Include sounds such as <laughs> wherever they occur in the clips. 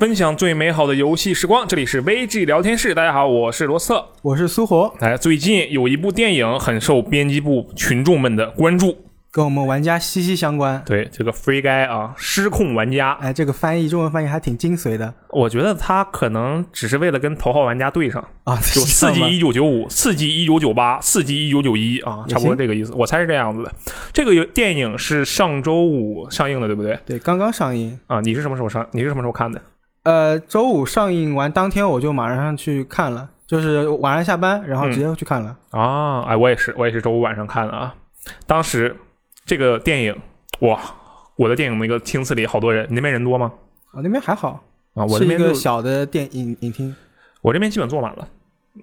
分享最美好的游戏时光，这里是 VG 聊天室。大家好，我是罗斯特。我是苏活，哎，最近有一部电影很受编辑部群众们的关注，跟我们玩家息息相关。对这个 Free Guy 啊，失控玩家，哎，这个翻译中文翻译还挺精髓的我觉得他可能只是为了跟头号玩家对上，啊，就四级一一九九五，四级一九九八，四级一九九一啊，差不多这个意思，我猜是这样子的。这个有电影是上周五上映的，对不对？对，刚刚上映。啊，你是什么时候上？你是什么时候看的？呃，周五上映完当天我就马上去看了，就是晚上下班，然后直接去看了。啊，哎，我也是，我也是周五晚上看的啊。当时这个电影，哇，我的电影那个厅次里好多人，你那边人多吗？啊，那边还好，啊，我是一个这边就小的电影影厅。我这边基本坐满了，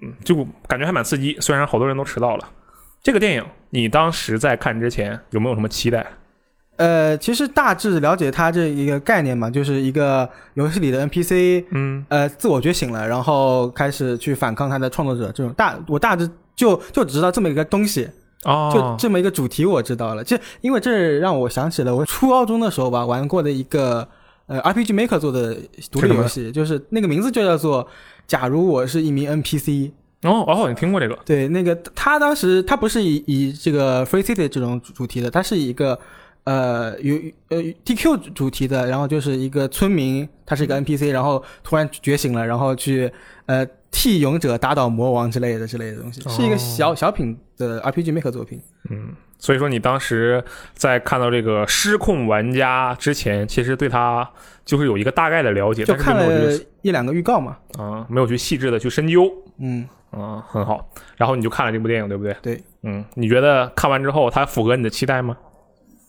嗯，就感觉还蛮刺激。虽然好多人都迟到了。这个电影，你当时在看之前有没有什么期待？呃，其实大致了解它这一个概念嘛，就是一个游戏里的 NPC，嗯，呃，自我觉醒了，然后开始去反抗它的创作者。这种大，我大致就就只知道这么一个东西。哦就哦，这么一个主题我知道了，就因为这让我想起了我初高中的时候吧玩过的一个呃 RPG Maker 做的独立游戏，就是那个名字就叫做《假如我是一名 NPC》。哦哦，你听过这个？对，那个他当时他不是以以这个 Free City 这种主题的，他是以一个呃有呃 DQ 主题的，然后就是一个村民，他是一个 NPC，然后突然觉醒了，然后去呃替勇者打倒魔王之类的之类的东西，是一个小小品的 RPG Maker 作品。嗯，所以说你当时在看到这个失控玩家之前，其实对他就是有一个大概的了解，就看了并没有去一两个预告嘛，啊、没有去细致的去深究。嗯，啊、很好。然后你就看了这部电影，对不对？对。嗯，你觉得看完之后它符合你的期待吗？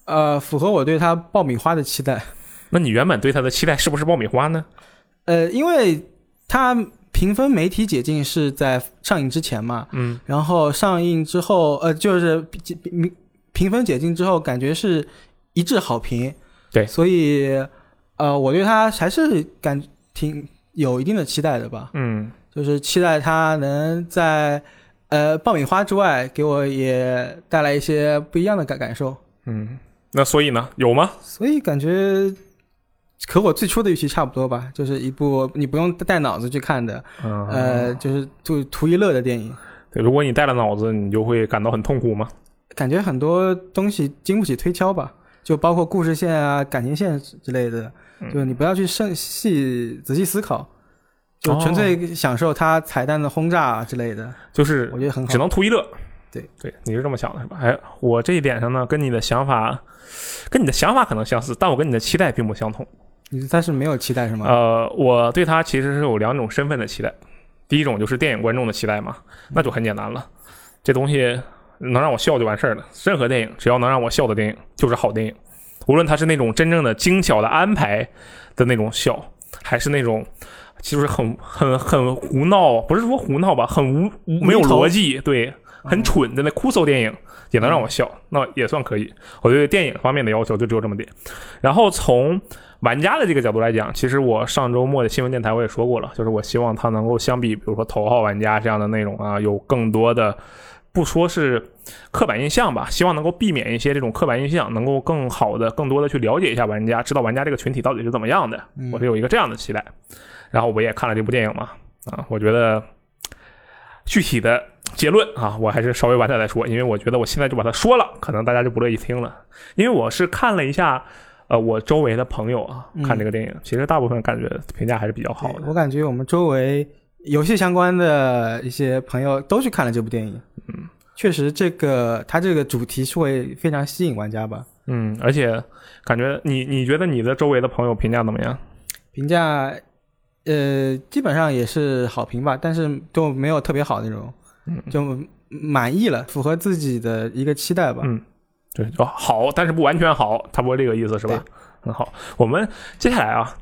呃，符合我对它爆米花的期待。<laughs> 那你原本对它的期待是不是爆米花呢？呃，因为它评分媒体解禁是在上映之前嘛，嗯，然后上映之后，呃，就是评评评分解禁之后，感觉是一致好评。对所以呃，我对它还是感挺有一定的期待的吧，嗯，就是期待它能在呃爆米花之外，给我也带来一些不一样的感感受。嗯，那所以呢，有吗？所以感觉和我最初的预期差不多吧，就是一部你不用带脑子去看的，嗯，呃，就是就图一乐的电影。对，如果你带了脑子，你就会感到很痛苦吗？感觉很多东西经不起推敲吧，就包括故事线啊、感情线之类的，嗯就你不要去深细仔细思考，就纯粹享受它彩蛋的轰炸啊之类的，就是我觉得很好。只能图一乐。对对，你是这么想的是吧？哎，我这一点上呢，跟你的想法，跟你的想法可能相似，但我跟你的期待并不相同。你他是没有期待是吗？呃，我对他其实是有两种身份的期待，第一种就是电影观众的期待嘛，那就很简单了，这东西能让我笑就完事儿了。任何电影只要能让我笑的电影就是好电影，无论它是那种真正的精巧的安排的那种笑，还是那种就是很很很胡闹，不是说胡闹吧，很无无没有逻辑，对，很蠢的那酷搜电影也能让我笑，那也算可以。我对电影方面的要求就只有这么点。然后从玩家的这个角度来讲，其实我上周末的新闻电台我也说过了，就是我希望它能够相比，比如说头号玩家这样的内容啊，有更多的不说是刻板印象吧，希望能够避免一些这种刻板印象，能够更好的、更多的去了解一下玩家，知道玩家这个群体到底是怎么样的。嗯我是有一个这样的期待。然后我也看了这部电影嘛，啊，我觉得具体的结论啊，我还是稍微晚点再说，因为我觉得我现在就把它说了，可能大家就不乐意听了。因为我是看了一下，呃，我周围的朋友啊嗯看这个电影，其实大部分感觉评价还是比较好的。我感觉我们周围游戏相关的一些朋友都去看了这部电影。嗯，确实，这个它这个主题是会非常吸引玩家吧。嗯，而且感觉你你觉得你的周围的朋友评价怎么样？评价，呃，基本上也是好评吧，但是都没有特别好那种，嗯就满意了，符合自己的一个期待吧。嗯，对，就好，但是不完全好，差不多这个意思是吧？很好。我们接下来啊，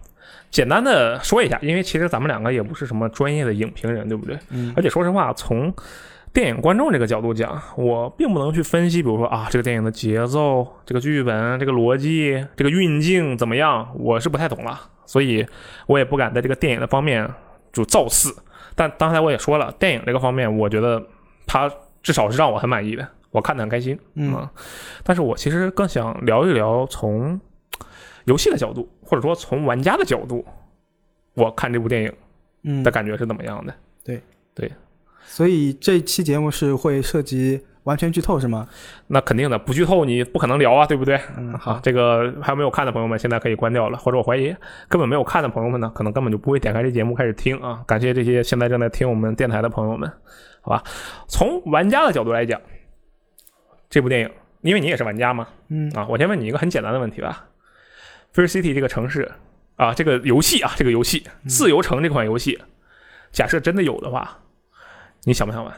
简单的说一下，因为其实咱们两个也不是什么专业的影评人，对不对？嗯而且说实话，从电影观众这个角度讲，我并不能去分析，比如说啊，这个电影的节奏、这个剧本、这个逻辑、这个运镜怎么样，我是不太懂了，所以我也不敢在这个电影的方面就造次。但刚才我也说了，电影这个方面，我觉得它至少是让我很满意的，我看得很开心。嗯啊，但是我其实更想聊一聊从游戏的角度，或者说从玩家的角度，我看这部电影嗯的，感觉是怎么样的。对对所以这期节目是会涉及完全剧透是吗？那肯定的，不剧透你不可能聊啊，对不对？嗯，好，，这个还有没有看的朋友们，现在可以关掉了，或者我怀疑根本没有看的朋友们呢，可能根本就不会点开这节目开始听啊。感谢这些现在正在听我们电台的朋友们，好吧？从玩家的角度来讲，这部电影，因为你也是玩家嘛，嗯啊，我先问你一个很简单的问题吧。Fear City 这个城市啊，这个游戏啊，这个游戏《自由城》这款游戏，假设真的有的话，你想不想玩？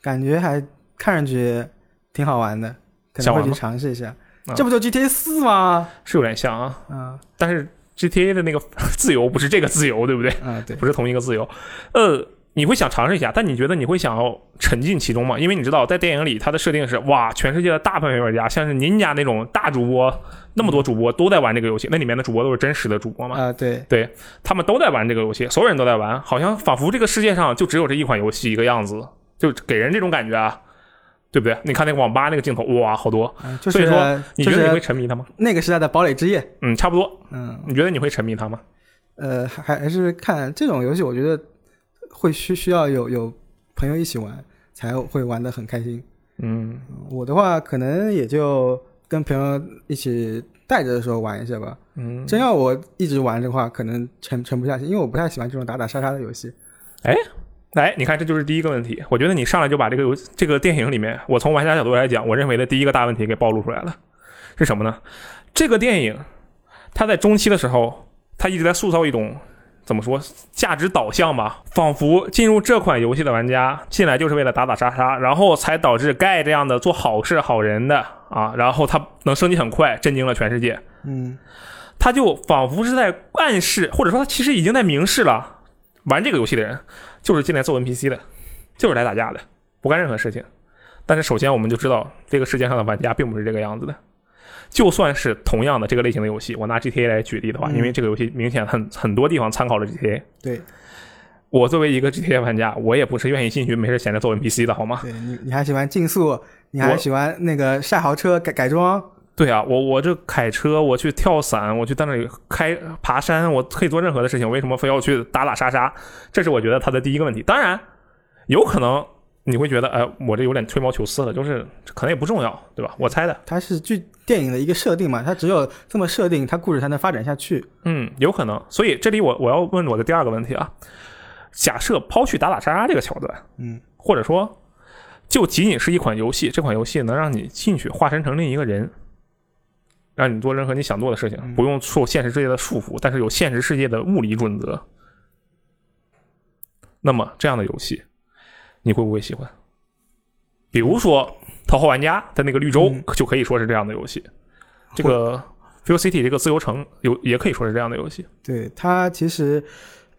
感觉还看上去挺好玩的，可能会去想玩吗尝试一下啊。这不就 GTA 四吗？是有点像啊，啊但是 GTA 的那个 <laughs> 自由不是这个自由，对不对？啊，对，不是同一个自由。呃，你会想尝试一下，但你觉得你会想要沉浸其中吗？因为你知道，在电影里它的设定是，哇，全世界的大部分玩家，像是您家那种大主播，那么多主播都在玩这个游戏，那里面的主播都是真实的主播嘛？啊，对，他们都在玩这个游戏，所有人都在玩，好像仿佛这个世界上就只有这一款游戏一个样子，就给人这种感觉啊。对不对？你看那个网吧那个镜头，哇，好多！所以说你觉得你会沉迷它吗？那个时代的堡垒之夜。嗯，差不多。嗯，你觉得你会沉迷它吗？呃，还还是看这种游戏，我觉得会需需要有有朋友一起玩，才会玩的很开心。嗯，我的话，可能也就跟朋友一起带着的时候玩一下吧。嗯，真要我一直玩的话，可能沉沉不下去，因为我不太喜欢这种打打杀杀的游戏。来，你看，这就是第一个问题。我觉得你上来就把这个游这个电影里面，我从玩家角度来讲，我认为的第一个大问题给暴露出来了，是什么呢？这个电影它在中期的时候，它一直在塑造一种怎么说价值导向吧，仿佛进入这款游戏的玩家进来就是为了打打杀杀，然后才导致盖这样的做好事好人的啊，然后他能升级很快，震惊了全世界。嗯他就仿佛是在暗示，或者说他其实已经在明示了，玩这个游戏的人就是进来做 NPC 的，就是来打架的，不干任何事情。但是首先我们就知道，这个世界上的玩家并不是这个样子的。就算是同样的这个类型的游戏，我拿 GTA 来举例的话，嗯因为这个游戏明显很很多地方参考了 GTA。对我作为一个 GTA 玩家，我也不是愿意进去没事闲着做 NPC 的好吗？对，你你还喜欢竞速，你还喜欢那个晒豪车改改装，对啊，我我这开车，我去跳伞，我去在那里开爬山，我可以做任何的事情，为什么非要去打打杀杀？这是我觉得他的第一个问题。当然，有可能你会觉得，哎，我这有点吹毛求疵了，就是可能也不重要，对吧？我猜的，它是剧电影的一个设定嘛，它只有这么设定，它故事才能发展下去。嗯，有可能。所以这里我我要问我的第二个问题啊，假设抛去打打杀杀这个桥段，嗯或者说就仅仅是一款游戏，这款游戏能让你进去化身成另一个人，让你做任何你想做的事情，嗯不用受现实世界的束缚，但是有现实世界的物理准则。那么这样的游戏，你会不会喜欢？比如说《头号玩家》的那个绿洲嗯就可以说是这样的游戏，这个 Fuel City 这个自由城有也可以说是这样的游戏。对它其实，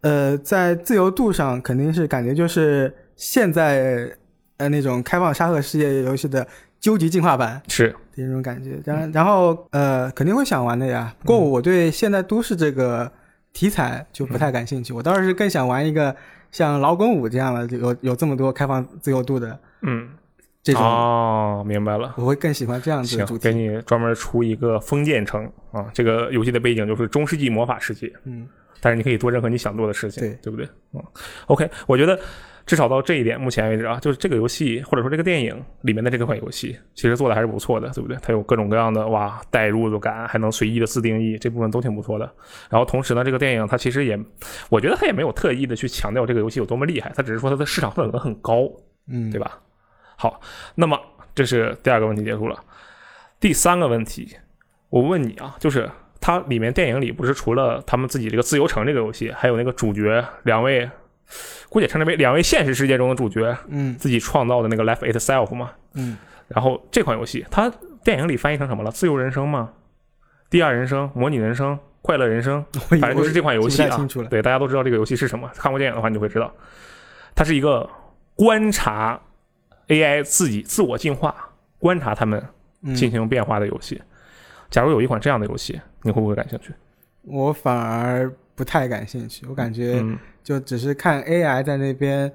呃，在自由度上肯定是感觉就是现在呃那种开放沙盒世界游戏的究极进化版是，这种感觉。然然后呃肯定会想玩的呀。不过我对现代都市这个题材就不太感兴趣，我倒是更想玩一个像劳工舞这样的有有这么多开放自由度的嗯，这种，哦，明白了。我会更喜欢这样子的主行，给。你专门出一个封建城啊！这个游戏的背景就是中世纪魔法世界，嗯，但是你可以做任何你想做的事情，对对不对？嗯，OK，我觉得至少到这一点，目前为止啊，就是这个游戏或者说这个电影里面的这个款游戏，其实做的还是不错的，对不对？它有各种各样的哇代入感，还能随意的自定义，这部分都挺不错的。然后同时呢，这个电影它其实也，我觉得它也没有特意的去强调这个游戏有多么厉害，它只是说它的市场份额很高，嗯，对吧？好，那么这是第二个问题结束了。第三个问题，我问你啊，就是它里面电影里不是除了他们自己这个自由城这个游戏，还有那个主角两位，姑且称之为两位现实世界中的主角嗯自己创造的那个 Life Itself 嘛？嗯，然后这款游戏它电影里翻译成什么了？自由人生吗？第二人生、模拟人生、快乐人生，<laughs> 反正就是这款游戏啊。对，大家都知道这个游戏是什么。看过电影的话，你就会知道，它是一个观察 AI 自己自我进化、观察他们嗯进行变化的游戏。假如有一款这样的游戏，你会不会感兴趣？我反而不太感兴趣，我感觉嗯就只是看 AI 在那边，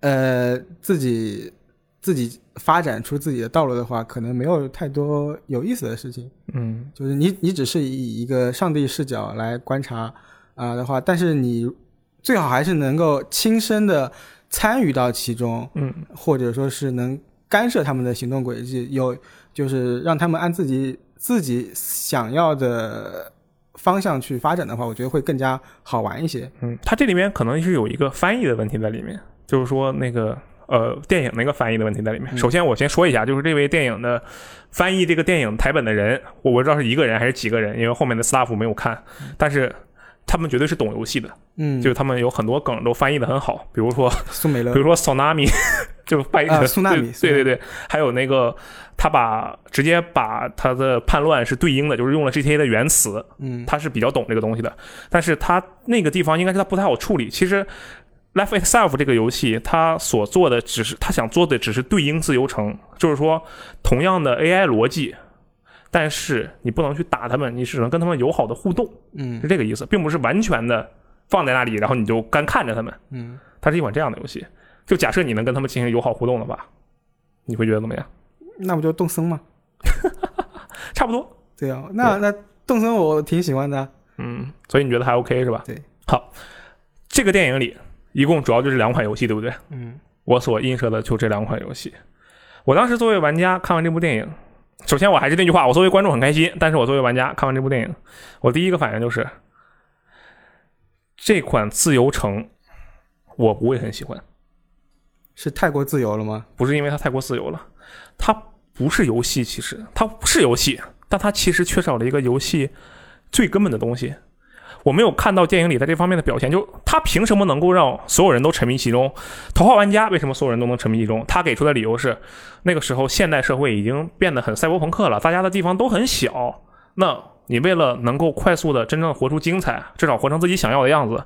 呃，自己自己发展出自己的道路的话，可能没有太多有意思的事情。嗯就是你你只是以一个上帝视角来观察啊、的话，但是你最好还是能够亲身的参与到其中，嗯或者说是能干涉他们的行动轨迹，有就是让他们按自己自己想要的方向去发展的话，我觉得会更加好玩一些。嗯，它这里面可能是有一个翻译的问题在里面，就是说那个呃电影那个翻译的问题在里面。嗯首先我先说一下，就是这位电影的翻译这个电影台本的人，我不知道是一个人还是几个人，因为后面的 staff 没有看，但是。他们绝对是懂游戏的，嗯，就是他们有很多梗都翻译的很好，比如说苏美勒比如说 tsunami <laughs> 就翻译成、啊苏纳米对对对对，还有那个他把直接把他的叛乱是对应的，就是用了 GTA 的原词，嗯他是比较懂这个东西的，但是他那个地方应该是他不太好处理。其实 Life Itself 这个游戏，他所做的只是他想做的只是对应自由城，就是说同样的 AI 逻辑。但是你不能去打他们，你只能跟他们友好的互动，嗯是这个意思，并不是完全的放在那里，然后你就干看着他们。嗯，它是一款这样的游戏。就假设你能跟他们进行友好互动的话，你会觉得怎么样？那不就动森吗？<laughs> 差不多，对啊，那那动森我挺喜欢的啊。嗯，所以你觉得还 OK 是吧？对。好，这个电影里一共主要就是两款游戏，对不对？嗯我所映射的就这两款游戏。我当时作为玩家看完这部电影，首先我还是那句话，我作为观众很开心，但是我作为玩家看完这部电影，我第一个反应就是这款自由城我不会很喜欢。是太过自由了吗？不是因为它太过自由了，它不是游戏，其实它不是游戏，但它其实缺少了一个游戏最根本的东西。我没有看到电影里在这方面的表现，就它凭什么能够让所有人都沉迷其中？头号玩家为什么所有人都能沉迷其中？他给出的理由是，那个时候现代社会已经变得很赛博朋克了，大家的地方都很小。那你为了能够快速的真正活出精彩，至少活成自己想要的样子，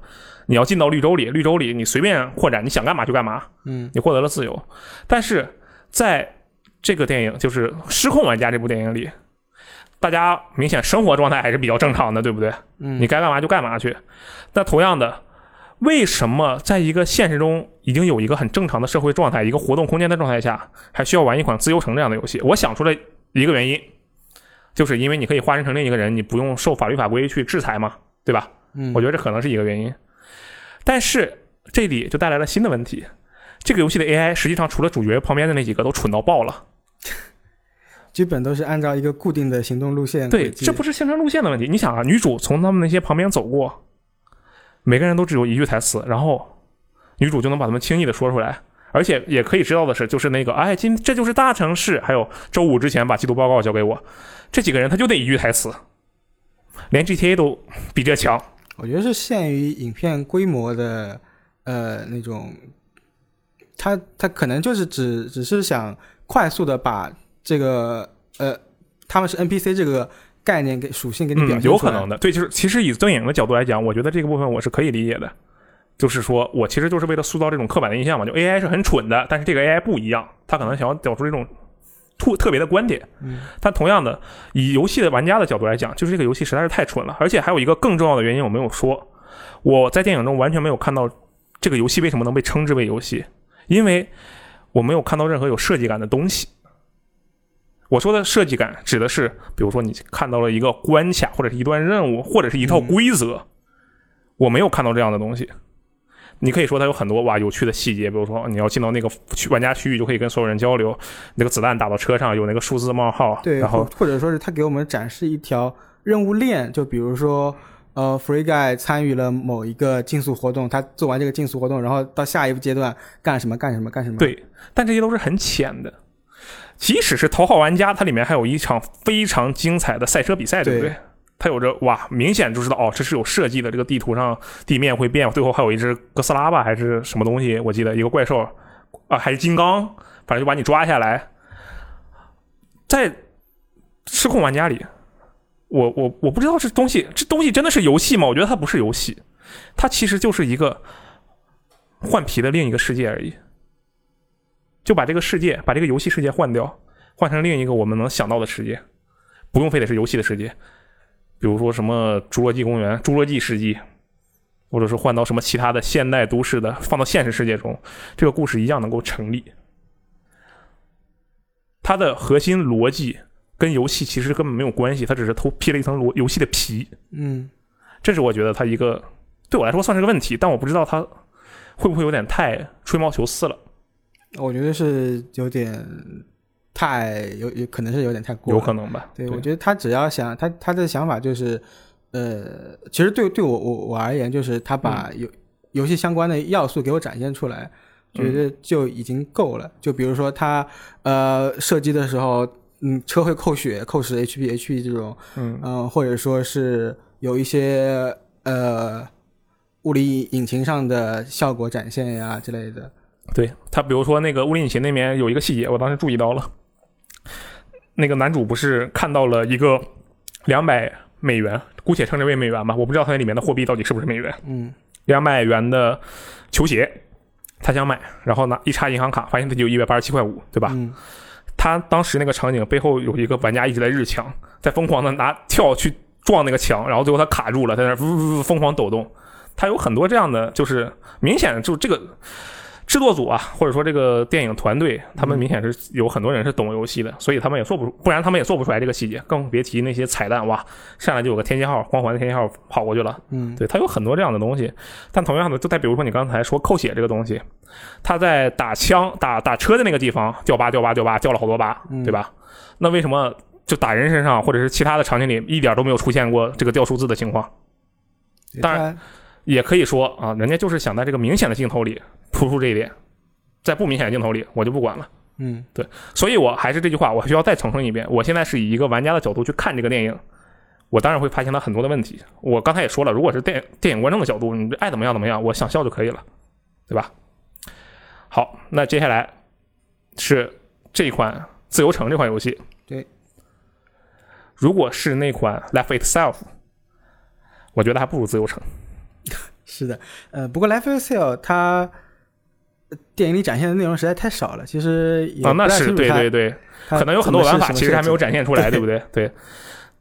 你要进到绿洲里，绿洲里你随便扩展，你想干嘛就干嘛。嗯你获得了自由。但是在这个电影就是《失控玩家》这部电影里，大家明显生活状态还是比较正常的，对不对？嗯，你该干嘛就干嘛去。那同样的，为什么在一个现实中已经有一个很正常的社会状态、一个活动空间的状态下，还需要玩一款自由城这样的游戏？我想出了一个原因，就是因为你可以化身成另一个人，你不用受法律法规去制裁嘛，对吧？嗯我觉得这可能是一个原因。但是这里就带来了新的问题，这个游戏的 AI 实际上除了主角旁边的那几个都蠢到爆了。<laughs> 基本都是按照一个固定的行动路线对，这不是形成路线的问题。你想啊，女主从他们那些旁边走过，每个人都只有一句台词，然后女主就能把他们轻易的说出来。而且也可以知道的是，就是那个，哎，今这就是大城市。还有周五之前把季度报告交给我，这几个人他就那一句台词，连 GTA 都比这强。我觉得是限于影片规模的，呃，那种，他他可能就是只只是想快速的把这个呃，他们是 NPC 这个概念给属性给你表嗯，现。有可能的。对，就是其实以电影的角度来讲，我觉得这个部分我是可以理解的。就是说我其实就是为了塑造这种刻板的印象嘛，就 AI 是很蠢的，但是这个 AI 不一样，他可能想要找出这种特特别的观点。嗯，但同样的，以游戏的玩家的角度来讲，就是这个游戏实在是太蠢了，而且还有一个更重要的原因我没有说，我在电影中完全没有看到这个游戏为什么能被称之为游戏，因为我没有看到任何有设计感的东西。我说的设计感指的是，比如说你看到了一个关卡，或者是一段任务，或者是一套规则，我没有看到这样的东西。你可以说它有很多哇有趣的细节，比如说你要进到那个区玩家区域就可以跟所有人交流，那个子弹打到车上有那个数字冒号，对，然后或或者说是他给我们展示一条任务链，就比如说，呃，Free Guy 参与了某一个竞速活动，他做完这个竞速活动，然后到下一个阶段干什么干什么干什么。，对，但这些都是很浅的。即使是头号玩家，它里面还有一场非常精彩的赛车比赛，对不对？对它有着哇，明显就知道哦，这是有设计的。这个地图上地面会变，最后还有一只哥斯拉吧，还是什么东西？我记得一个怪兽啊，还是金刚，反正就把你抓下来。在失控玩家里，我我我不知道这东西这东西真的是游戏吗？我觉得它不是游戏，它其实就是一个换皮的另一个世界而已。就把这个世界，把这个游戏世界换掉，换成另一个我们能想到的世界，不用非得是游戏的世界，比如说什么侏罗纪公园、侏罗纪世纪，或者是换到什么其他的现代都市的，放到现实世界中，这个故事一样能够成立。它的核心逻辑跟游戏其实根本没有关系，它只是偷披了一层逻游戏的皮。嗯，这是我觉得它一个对我来说算是个问题，但我不知道它会不会有点太吹毛求疵了。我觉得是有点太有，有可能是有点太过，有可能吧？对，我觉得他只要想他他的想法就是，呃，其实对对我我我而言，就是他把游、游戏相关的要素给我展现出来，觉得就已经够了。就比如说他呃射击的时候，嗯，车会扣血、扣十 HP、HP 这种，嗯嗯、或者说是有一些呃物理引擎上的效果展现呀之类的。对他，比如说那个物理引擎那边有一个细节，我当时注意到了，那个男主不是看到了一个两百美元，姑且称之为美元吧，我不知道它那里面的货币到底是不是美元，嗯两百元的球鞋，他想买，然后呢一插银行卡，发现自己有一百八十七块五，对吧？嗯他当时那个场景背后有一个玩家一直在日墙，在疯狂的拿跳去撞那个墙，然后最后他卡住了，在那儿呜呜呜疯狂抖动。他有很多这样的，就是明显就这个制作组啊，或者说这个电影团队，他们明显是有很多人是懂游戏的，所以他们也做不出，不然他们也做不出来这个细节，更别提那些彩蛋哇，上来就有个天蝎号，光环的天蝎号跑过去了。嗯，对，它有很多这样的东西，但同样的，就再比如说你刚才说扣血这个东西，他在打枪、打打车的那个地方掉疤、掉疤、掉疤，掉了好多疤，嗯对吧？那为什么就打人身上或者是其他的场景里一点都没有出现过这个掉数字的情况？当然也可以说啊，人家就是想在这个明显的镜头里突出这一点，在不明显的镜头里我就不管了。嗯对所以我还是这句话，我需要再重申一遍，我现在是以一个玩家的角度去看这个电影，我当然会发现它很多的问题。我刚才也说了，如果是电电影观众的角度，你爱怎么样怎么样，我想笑就可以了，对吧？好，那接下来是这一款《自由城》这款游戏。对，如果是那款《Life Itself》，我觉得还不如《自由城》。<laughs> 是的，呃，不过《Life is Hell》它呃电影里展现的内容实在太少了，其实啊，那是对对对，可能有很多玩法其实还没有展现出来，<laughs> 对不对？对，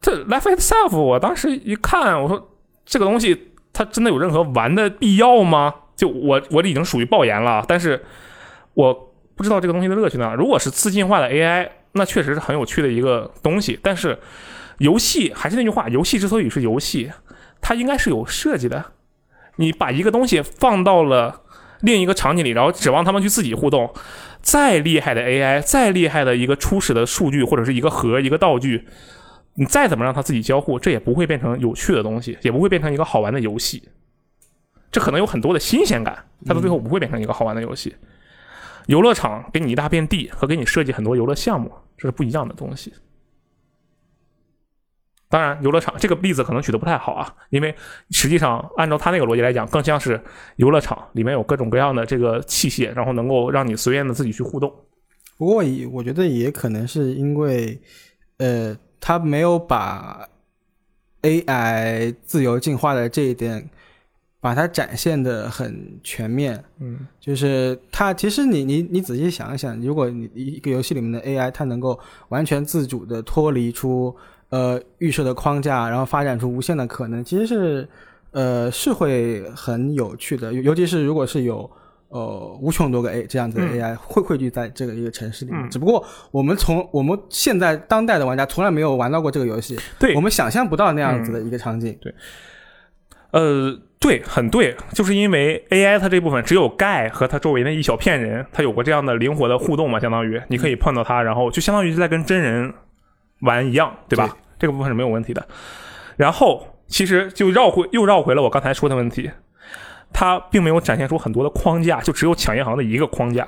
这 Life Itself，我当时一看，我说这个东西它真的有任何玩的必要吗？就我我已经属于爆言了，但是我不知道这个东西的乐趣呢。如果是自进化的 AI，那确实是很有趣的一个东西。但是游戏还是那句话，游戏之所以是游戏，它应该是有设计的。你把一个东西放到了另一个场景里，然后指望他们去自己互动，再厉害的 AI，再厉害的一个初始的数据或者是一个核、一个道具，你再怎么让它自己交互，这也不会变成有趣的东西，也不会变成一个好玩的游戏。这可能有很多的新鲜感，它到最后不会变成一个好玩的游戏。游乐场给你一大片地和给你设计很多游乐项目，这是不一样的东西。当然，游乐场这个例子可能举的不太好啊，因为实际上按照他那个逻辑来讲，更像是游乐场里面有各种各样的这个器械，然后能够让你随便的自己去互动。不过也我觉得也可能是因为，呃，他没有把 AI 自由进化的这一点，把它展现的很全面。嗯，就是它其实你你你仔细想一想，如果你一个游戏里面的 AI 它能够完全自主的脱离出呃预设的框架，然后发展出无限的可能，其实是呃是会很有趣的，尤尤其是如果是有。呃，无穷多个 A 这样子的嗯。AI 会汇聚在这个一个城市里面，嗯。只不过我们从我们现在当代的玩家从来没有玩到过这个游戏，对。嗯我们想象不到那样子的一个场景。对。呃，对，很对，就是因为 AI 它这部分只有盖和它周围那一小片人，它有过这样的灵活的互动嘛，相当于你可以碰到它，然后就相当于在跟真人玩一样，对吧？这个部分是没有问题的。然后其实就绕回又绕回了我刚才说的问题，它并没有展现出很多的框架，就只有抢银行的一个框架。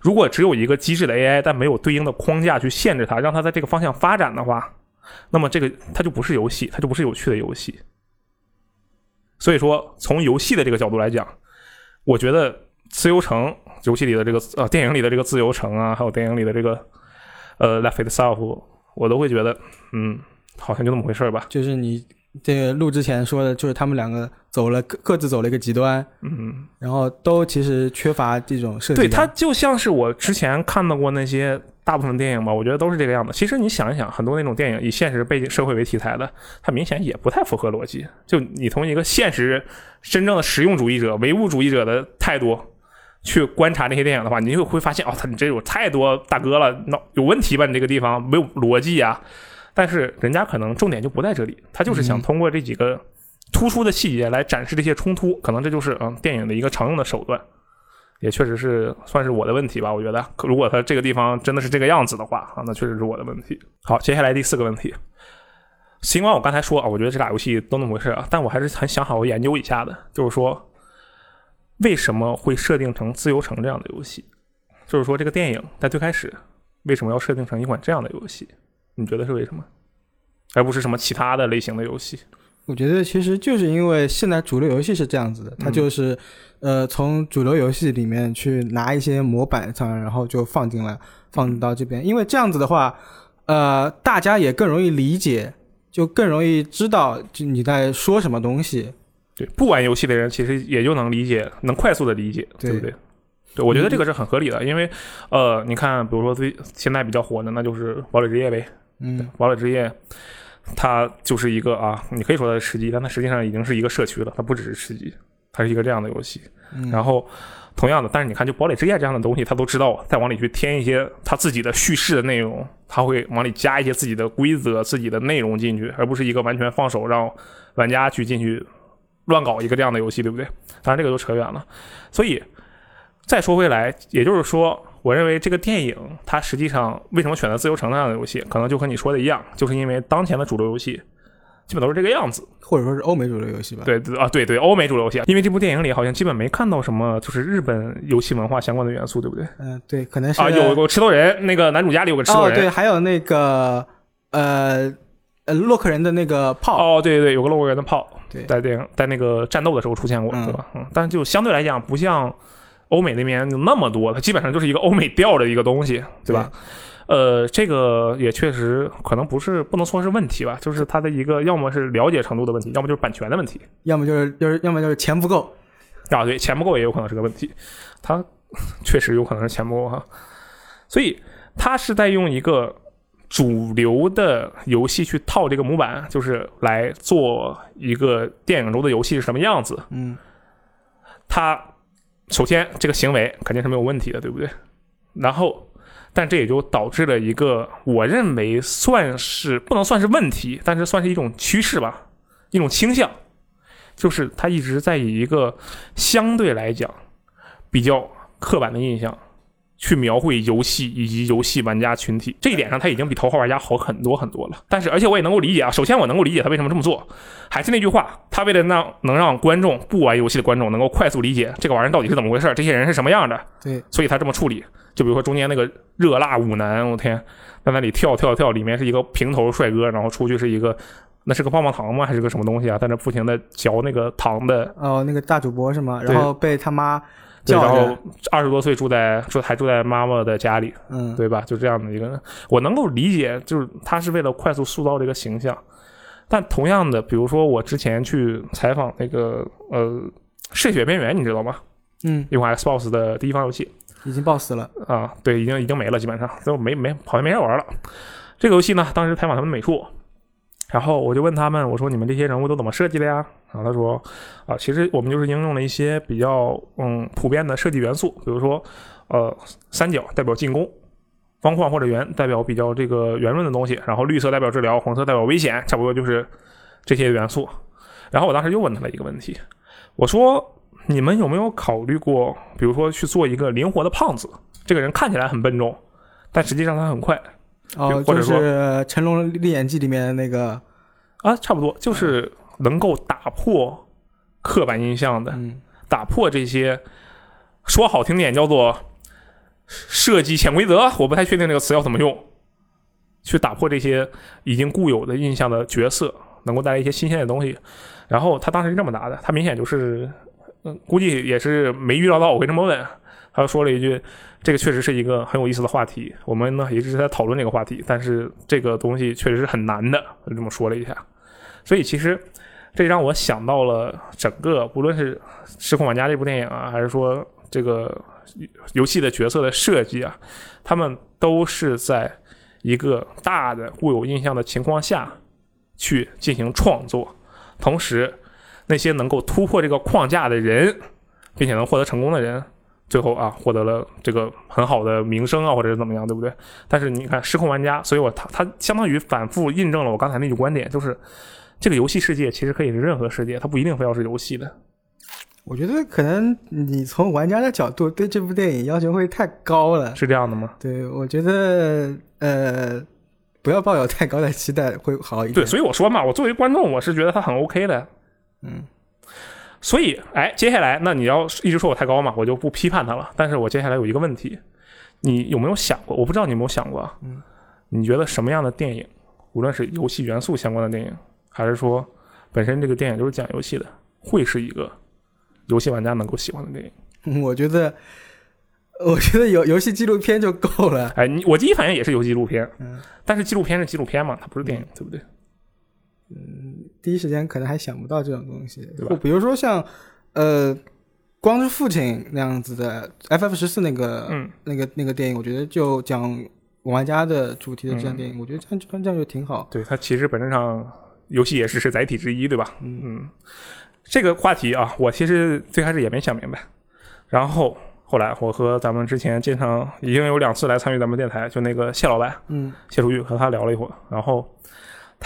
如果只有一个机制的 AI，但没有对应的框架去限制它，让它在这个方向发展的话，那么这个它就不是游戏，它就不是有趣的游戏。所以说，从游戏的这个角度来讲，我觉得自由城游戏里的这个呃电影里的这个自由城啊，还有电影里的这个呃 Life Itself，我都会觉得，嗯，好像就那么回事儿吧。就是你这个录之前说的，就是他们两个走了各各自走了一个极端，嗯，然后都其实缺乏这种设计对，感。它就像是我之前看到过那些大部分电影吧，我觉得都是这个样子。其实你想一想，很多那种电影以现实背景社会为题材的，它明显也不太符合逻辑。就你从一个现实真正的实用主义者、唯物主义者的态度去观察那些电影的话，你就会发现，哦，他你这有太多大哥了，那有问题吧？你这个地方没有逻辑啊。但是人家可能重点就不在这里，他就是想嗯通过这几个突出的细节来展示这些冲突，可能这就是嗯电影的一个常用的手段。也确实是算是我的问题吧，我觉得，如果他这个地方真的是这个样子的话啊，那确实是我的问题。好，接下来第四个问题，尽管我刚才说啊，我觉得这俩游戏都那么回事啊，但我还是很想好好研究一下的，就是说，为什么会设定成自由城这样的游戏？就是说，这个电影在最开始为什么要设定成一款这样的游戏？你觉得是为什么？而不是什么其他的类型的游戏？我觉得其实就是因为现在主流游戏是这样子的，它就是、呃从主流游戏里面去拿一些模板上，然后就放进来放到这边，因为这样子的话，呃大家也更容易理解，就更容易知道就你在说什么东西。对，不玩游戏的人其实也就能理解，能快速的理解，对不对？对，我觉得这个是很合理的，因为呃，你看，比如说最现在比较火的，那就是《堡垒之夜》呗，《嗯，堡垒之夜》。它就是一个啊，你可以说它是吃鸡，但它实际上已经是一个社区了，它不只是吃鸡，它是一个这样的游戏。嗯然后，同样的，但是你看，就《堡垒之夜》这样的东西，它都知道再往里去添一些它自己的叙事的内容，它会往里加一些自己的规则、自己的内容进去，而不是一个完全放手让玩家去进去乱搞一个这样的游戏，对不对？当然，这个就扯远了。所以再说回来，也就是说，我认为这个电影它实际上为什么选择自由城那样的游戏，可能就和你说的一样，就是因为当前的主流游戏基本都是这个样子。或者说是欧美主流游戏吧。，对对啊，对对，欧美主流游戏，因为这部电影里好像基本没看到什么就是日本游戏文化相关的元素，对不对？嗯、对，可能是啊，有个吃豆人，那个男主家里有个吃豆哦，人。对，还有那个呃呃洛克人的那个炮，哦，对对对，有个洛克人的炮，对在电影在那个战斗的时候出现过，嗯对吧？嗯，但就相对来讲，不像欧美那边有那么多，它基本上就是一个欧美调的一个东西，对吧？呃，这个也确实可能不是不能说是问题吧，就是它的一个要么是了解程度的问题，要么就是版权的问题要么就是就是要么就是钱不够。啊。对，钱不够也有可能是个问题，它确实有可能是钱不够哈。所以它是在用一个主流的游戏去套这个模板，就是来做一个电影中的游戏是什么样子。嗯，它首先这个行为肯定是没有问题的，对不对？然后，但这也就导致了一个我认为算是不能算是问题，但是算是一种趋势吧，一种倾向，就是他一直在以一个相对来讲比较刻板的印象。去描绘游戏以及游戏玩家群体，这一点上他已经比头号玩家好很多很多了。但是，而且我也能够理解啊，首先我能够理解他为什么这么做，还是那句话，他为了让能让观众不玩游戏的观众能够快速理解这个玩意儿到底是怎么回事，这些人是什么样的，对，所以他这么处理。就比如说中间那个热辣舞男，我天，在那里跳跳跳，里面是一个平头帅哥，然后出去是一个那是个棒棒糖吗？还是个什么东西啊？在那不停的嚼那个糖的，哦，那个大主播是吗？然后被他妈对，然后着，二十多岁住在住还住在妈妈的家里，嗯，对吧？就这样的一个人，我能够理解，就是他是为了快速塑造这个形象。但同样的，比如说我之前去采访那个呃《嗜血边缘》，你知道吗？嗯，一款 Xbox 的第一方游戏已经爆死了。啊，对，已经已经没了，基本上就没没好像没人玩了。这个游戏呢，当时采访他们美术，然后我就问他们，我说你们这些人物都怎么设计的呀？然后他说啊，其实我们就是应用了一些比较嗯普遍的设计元素，比如说呃三角代表进攻，方框或者圆代表比较这个圆润的东西，然后绿色代表治疗，红色代表危险，差不多就是这些元素。然后我当时又问他了一个问题，我说你们有没有考虑过，比如说去做一个灵活的胖子？这个人看起来很笨重，但实际上他很快哦，就或者说是《成龙历演记》里面的那个，啊，差不多就是能够打破刻板印象的，嗯，打破这些说好听点叫做设计潜规则，我不太确定这个词要怎么用，去打破这些已经固有的印象的角色，能够带来一些新鲜的东西。然后他当时是这么答的，他明显就是，嗯，估计也是没预料到我会这么问。他又说了一句：“这个确实是一个很有意思的话题，我们呢一直是在讨论这个话题，但是这个东西确实是很难的。”就这么说了一下。所以其实这让我想到了整个，无论是《失控玩家》这部电影啊，还是说这个游戏的角色的设计啊，他们都是在一个大的固有印象的情况下去进行创作，同时那些能够突破这个框架的人，并且能获得成功的人。最后啊，获得了这个很好的名声啊，或者是怎么样，对不对？但是你看《失控玩家》，所以我他他相当于反复印证了我刚才那句观点，就是这个游戏世界其实可以是任何世界，它不一定非要是游戏的。我觉得可能你从玩家的角度对这部电影要求会太高了。是这样的吗？对，我觉得呃，不要抱有太高的期待会好一点。对，所以我说嘛，我作为观众，我是觉得它很 OK 的。嗯。所以，哎，接下来，那你要一直说我太高嘛，我就不批判他了。但是我接下来有一个问题，你有没有想过？我不知道你有没有想过，嗯，你觉得什么样的电影，无论是游戏元素相关的电影，还是说本身这个电影就是讲游戏的，会是一个游戏玩家能够喜欢的电影？<laughs> 我觉得，我觉得游游戏纪录片就够了。<laughs> 哎，你我第一反应也是游戏纪录片，嗯，但是纪录片是纪录片嘛，它不是电影，对不对？嗯，第一时间可能还想不到这种东西，对吧？比如说像，呃，光是父亲那样子的 FF 十四那个，嗯，那个那个电影，我觉得就讲玩家的主题的这样电影，我觉得这样这样就挺好。对，它其实本质上游戏也是是载体之一，对吧？嗯嗯，这个话题啊，我其实最开始也没想明白，然后后来我和咱们之前经常已经有两次来参与咱们电台，就那个谢老板，嗯，谢楚玉和他聊了一会儿，然后。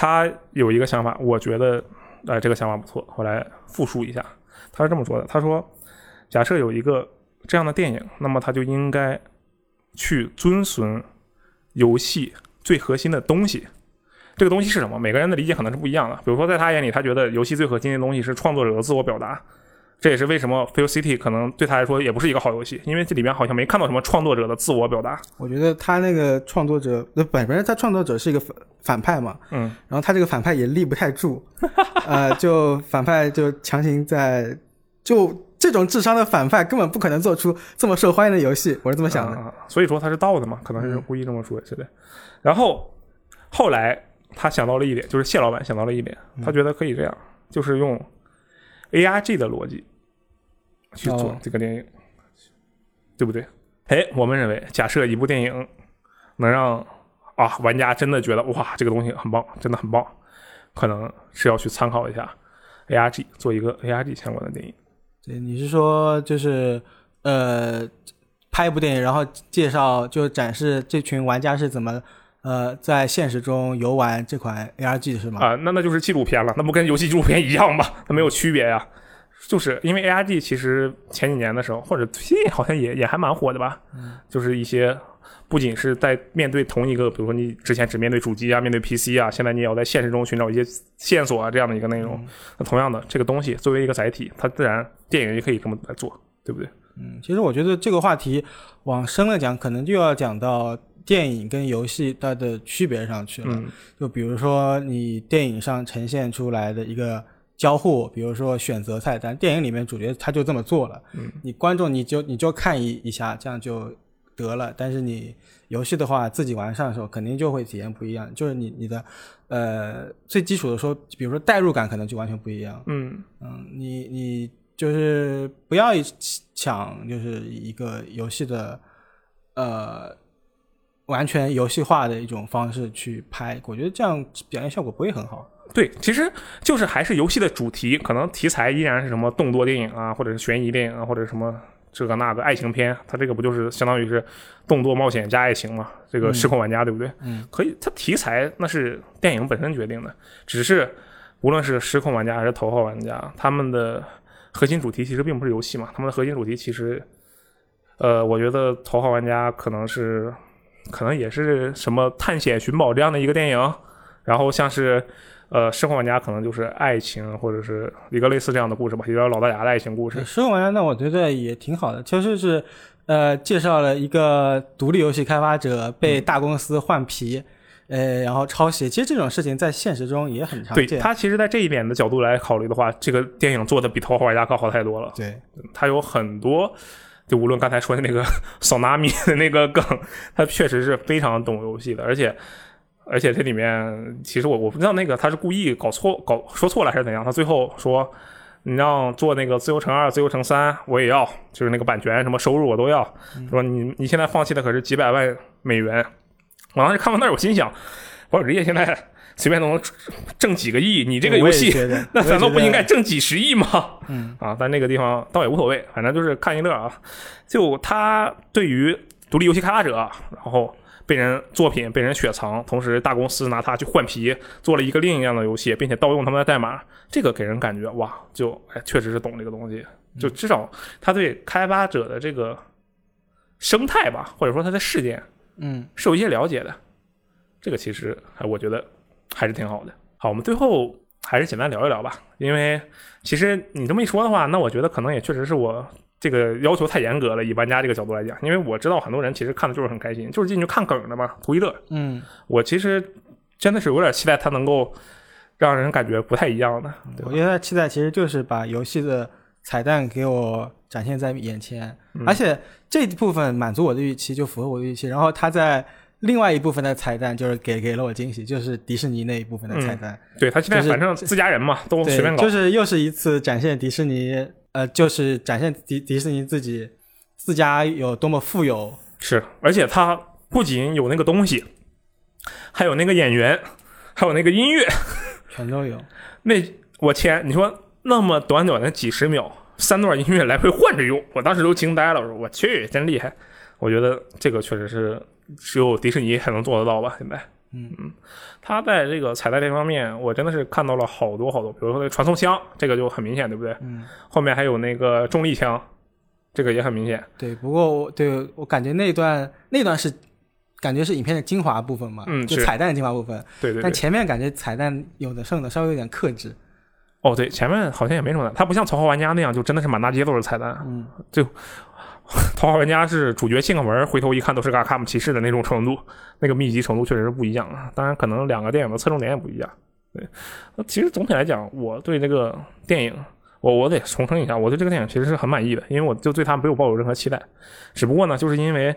他有一个想法，我觉得，呃，这个想法不错。我来复述一下，他是这么说的：他说，假设有一个这样的电影，那么他就应该去遵循游戏最核心的东西。这个东西是什么？每个人的理解可能是不一样的。比如说，在他眼里，他觉得游戏最核心的东西是创作者的自我表达。这也是为什么《Feel City》可能对他来说也不是一个好游戏，因为这里面好像没看到什么创作者的自我表达。我觉得他那个创作者，那本身他创作者是一个反反派嘛，嗯，然后他这个反派也立不太住，<laughs> 呃，就反派就强行在，就这种智商的反派根本不可能做出这么受欢迎的游戏，我是这么想的。所以说他是盗的嘛，可能是故意这么说，是的。然后后来他想到了一点，就是谢老板想到了一点，他觉得可以这样，就是用 A R G 的逻辑。去做这个电影，对不对？哎，我们认为，假设一部电影能让啊玩家真的觉得哇，这个东西很棒，真的很棒，可能是要去参考一下 A R G 做一个 A R G 相关的电影。对，你是说就是呃拍一部电影，然后介绍就展示这群玩家是怎么呃在现实中游玩这款 A R G 是吗？啊，那那就是纪录片了，那不跟游戏纪录片一样吗？那没有区别呀。就是因为 A R D 其实前几年的时候，或者最近好像也也还蛮火的吧。嗯，就是一些不仅是在面对同一个，比如说你之前只面对主机啊，面对 P C 啊，现在你也要在现实中寻找一些线索啊，这样的一个内容。那同样的，这个东西作为一个载体，它自然电影也可以这么来做，对不对？嗯，其实我觉得这个话题往深了讲，可能就要讲到电影跟游戏它的区别上去了。嗯，就比如说你电影上呈现出来的一个。交互，比如说选择菜单，电影里面主角他就这么做了，嗯，你观众你就你就看一一下，这样就得了。但是你游戏的话，自己玩上的时候肯定就会体验不一样，就是你你的呃最基础的说，比如说代入感可能就完全不一样，嗯嗯，你你就是不要抢，就是一个游戏的呃完全游戏化的一种方式去拍，我觉得这样表现效果不会很好。对，其实就是还是游戏的主题，可能题材依然是什么动作电影啊，或者是悬疑电影啊，或者什么这个那个爱情片，它这个不就是相当于是动作冒险加爱情嘛？这个失控玩家对不对？嗯，可以，它题材那是电影本身决定的，只是无论是失控玩家还是头号玩家，他们的核心主题其实并不是游戏嘛，他们的核心主题其实，呃，我觉得头号玩家可能是，可能也是什么探险寻宝这样的一个电影，然后像是。呃，失控玩家可能就是爱情，或者是一个类似这样的故事吧，一个老大牙的爱情故事。失控玩家那我觉得也挺好的，其实是呃介绍了一个独立游戏开发者被大公司换皮，呃，然后抄袭。其实这种事情在现实中也很常见。对他，其实，在这一点的角度来考虑的话，这个电影做的比《头号玩家》可好太多了。对，他有很多就无论刚才说的那个扫纳米的那个梗，他确实是非常懂游戏的，而且而且这里面其实我我不知道那个他是故意搞错搞说错了还是怎样，他最后说你让做那个自由乘二、自由乘三，我也要，就是那个版权什么收入我都要，说你你现在放弃的可是几百万美元。我当时看到那儿，我心想，保时捷现在随便都能挣几个亿，你这个游戏那难道不应该挣几十亿吗？嗯啊，但那个地方倒也无所谓，反正就是看一乐啊。就他对于独立游戏开发者，然后被人作品被人雪藏，同时大公司拿它去换皮，做了一个另一样的游戏，并且盗用他们的代码，这个给人感觉哇，就哎确实是懂这个东西，就至少他对开发者的这个生态吧，或者说他的事件嗯是有一些了解的，这个其实还我觉得还是挺好的。好，我们最后还是简单聊一聊吧，因为其实你这么一说的话，那我觉得可能也确实是我这个要求太严格了，以玩家这个角度来讲，因为我知道很多人其实看的就是很开心，就是进去看梗的嘛，图一乐。嗯，我其实真的是有点期待它能够让人感觉不太一样的，对？我觉得期待其实就是把游戏的彩蛋给我展现在眼前，嗯而且这部分满足我的预期，就符合我的预期。然后他在另外一部分的彩蛋就是给给了我惊喜，就是迪士尼那一部分的彩蛋，对他现在反正自家人嘛，都随便，搞，就是又是一次展现迪士尼，呃，就是展现迪迪士尼自己自家有多么富有，是，而且它不仅有那个东西，还有那个演员，还有那个音乐。全都有。那我天，你说那么短短的几十秒，三段音乐来回换着用，我当时都惊呆了。我说我去，真厉害！我觉得这个确实是只有迪士尼才能做得到吧？现在，嗯嗯，他在这个彩蛋这方面，我真的是看到了好多好多，比如说那个传送枪，这个就很明显，对不对？嗯，后面还有那个重力枪，这个也很明显。对。不过我对我感觉那段那段是感觉是影片的精华部分嘛，嗯就彩蛋的精华部分。对对对。但前面感觉彩蛋有的剩的稍微有点克制。哦，对，前面好像也没什么的，它不像《头号玩家》那样，就真的是满大街都是彩蛋。嗯，<laughs> 头号玩家是主角进个门，回头一看都是个卡姆骑士的那种程度，那个密集程度确实是不一样啊。当然，可能两个电影的侧重点也不一样。对，那其实总体来讲，我对这个电影，我我得重申一下，我对这个电影其实是很满意的，因为我就对它没有抱有任何期待。只不过呢，就是因为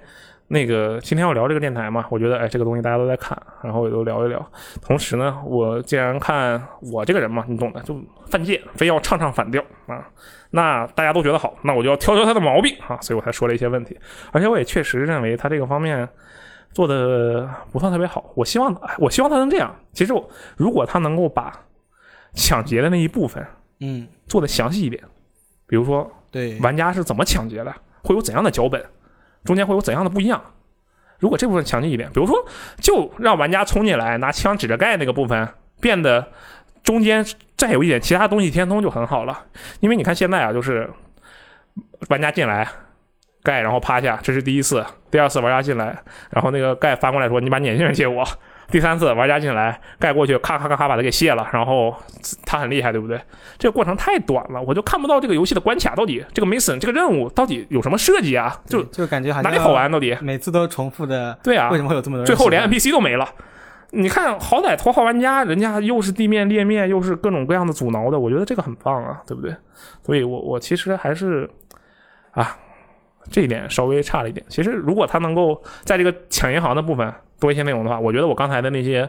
那个今天要聊这个电台嘛，我觉得哎，这个东西大家都在看，然后也都聊一聊。同时呢，我既然看我这个人嘛，你懂的，就犯贱，非要唱唱反调啊。那大家都觉得好，那我就要挑挑他的毛病啊，所以我才说了一些问题。而且我也确实认为他这个方面做的不算特别好。我希望，哎我希望他能这样。其实我如果他能够把抢劫的那一部分嗯，做的详细一点，比如说对，玩家是怎么抢劫的，会有怎样的脚本，中间会有怎样的不一样。如果这部分强劲一点，比如说就让玩家冲进来拿枪指着盖那个部分变得中间再有一点其他东西填充就很好了。因为你看现在啊，就是玩家进来盖，然后趴下，这是第一次；第二次玩家进来，然后那个盖翻过来说你把眼镜借我。第三次玩家进来盖过去，咔咔咔咔把它给卸了，然后他很厉害，对不对？这个过程太短了，我就看不到这个游戏的关卡到底这个 mission 这个任务到底有什么设计啊？就就感觉哪里好玩到底？每次都重复的，对啊为，什么会有这么多人最后连 NPC 都没了。你看，好歹头号玩家人家又是地面裂面，又是各种各样的阻挠的，我觉得这个很棒啊，对不对？所以我我其实还是啊，这一点稍微差了一点。其实如果他能够在这个抢银行的部分多一些内容的话，我觉得我刚才的那些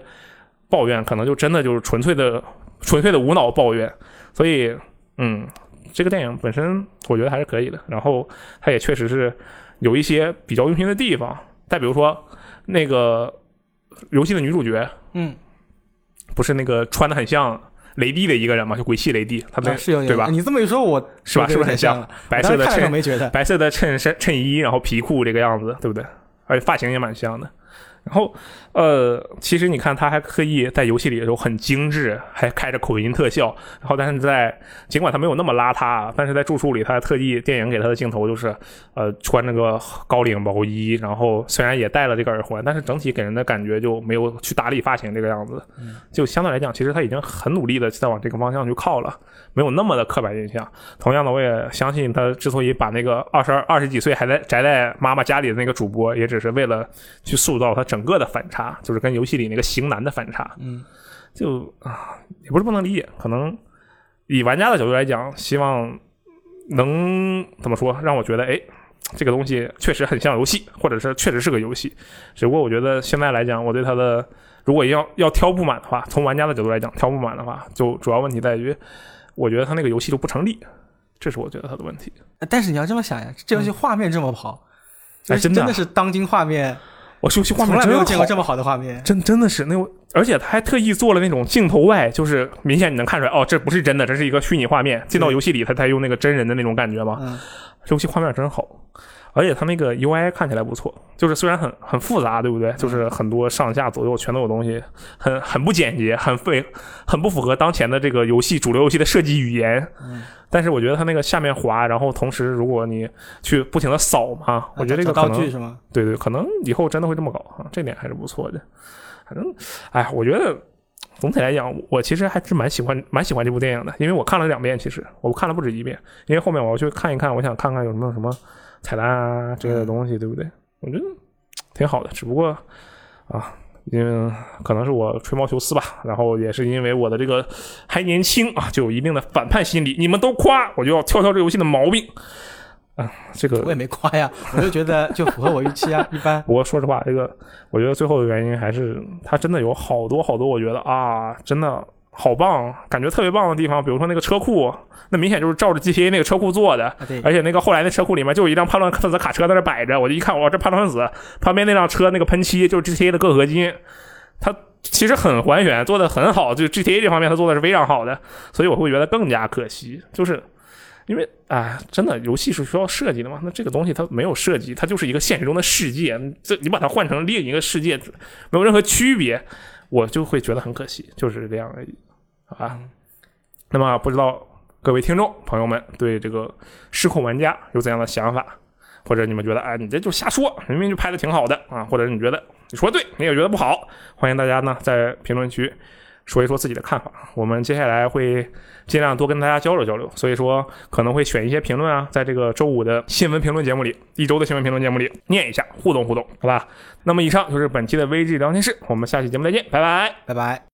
抱怨可能就真的就是纯粹的纯粹的无脑抱怨。所以，嗯，这个电影本身我觉得还是可以的。然后它也确实是有一些比较用心的地方，再比如说那个游戏的女主角，嗯，不是那个穿的很像雷帝的一个人嘛，就鬼泣雷帝，他们、啊是有对吧？你这么一说，我是吧？是不是很像？白色的白色的衬衫衬衣，然后皮裤这个样子，对不对？而且发型也蛮像的。然后，呃，其实你看，他还刻意在游戏里的时候很精致，还开着口音特效。然后，但是在尽管他没有那么邋遢，但是在住处里，他还特意电影给他的镜头就是，呃，穿那个高领毛衣，然后虽然也戴了这个耳环，但是整体给人的感觉就没有去打理发型这个样子。就相对来讲，其实他已经很努力的在往这个方向去靠了，没有那么的刻板印象。同样的，我也相信他之所以把那个二十二二十几岁还在宅在妈妈家里的那个主播，也只是为了去塑造他整个的反差，就是跟游戏里那个型男的反差。嗯，就啊，也不是不能理解，可能以玩家的角度来讲，希望能怎么说，让我觉得哎，这个东西确实很像游戏，或者是确实是个游戏。只不过我觉得现在来讲，我对它的如果要要挑不满的话，从玩家的角度来讲，挑不满的话，就主要问题在于，我觉得它那个游戏就不成立，这是我觉得它的问题。但是你要这么想呀，这游戏画面这么好，哎，真的是当今画面，我游戏画面从来真没有见过这么好的画面。真真的是那，而且他还特意做了那种镜头外，就是明显你能看出来，哦，这不是真的，这是一个虚拟画面。进到游戏里，他才用那个真人的那种感觉嘛。嗯，游戏画面真好，而且它那个 UI 看起来不错，就是虽然很很复杂，对不对？就是很多上下左右全都有东西，很很不简洁，很费，很不符合当前的这个游戏主流游戏的设计语言。嗯但是我觉得它那个下面滑，然后同时如果你去不停的扫嘛，我觉得这个可能道具是吗？对对，可能以后真的会这么搞啊，这点还是不错的。反正，哎，我觉得总体来讲，我其实还是蛮喜欢蛮喜欢这部电影的，因为我看了两遍，其实我看了不止一遍，因为后面我要去看一看，我想看看有没有什么彩蛋啊之类的东西，对不对？我觉得挺好的，只不过啊。因为可能是我吹毛求疵吧，然后也是因为我的这个还年轻啊，就有一定的反叛心理。你们都夸，我就要挑挑这游戏的毛病啊。这个我也没夸呀，我就觉得就符合我预期啊，一般。不过说实话，这个我觉得最后的原因还是它真的有好多好多，我觉得啊，真的好棒，感觉特别棒的地方。比如说那个车库，那明显就是照着 GTA 那个车库做的，而且那个后来那车库里面就有一辆叛乱分子卡车在那摆着，我就一看，哇，这叛乱分子旁边那辆车那个喷漆就是 GTA 的铬合金，它其实很还原，做的很好，就 GTA 这方面它做的是非常好的，所以我会觉得更加可惜，就是。因为啊，真的游戏是需要设计的嘛？那这个东西它没有设计，它就是一个现实中的世界。这你把它换成另一个世界，没有任何区别，我就会觉得很可惜，就是这样而已，啊？那么不知道各位听众朋友们对这个失控玩家有怎样的想法，或者你们觉得哎，你这就瞎说，明明就拍的挺好的啊，或者你觉得你说对，你也觉得不好，欢迎大家呢在评论区说一说自己的看法。我们接下来会尽量多跟大家交流交流，所以说可能会选一些评论啊，在这个周五的新闻评论节目里，一周的新闻评论节目里念一下，互动互动，好吧？那么以上就是本期的 VG 聊天室，我们下期节目再见，拜拜。拜拜。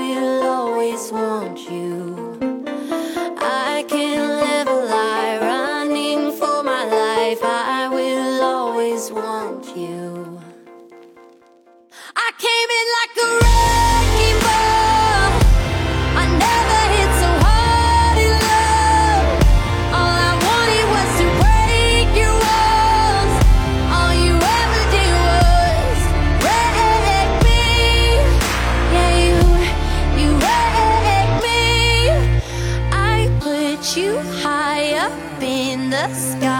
the sky.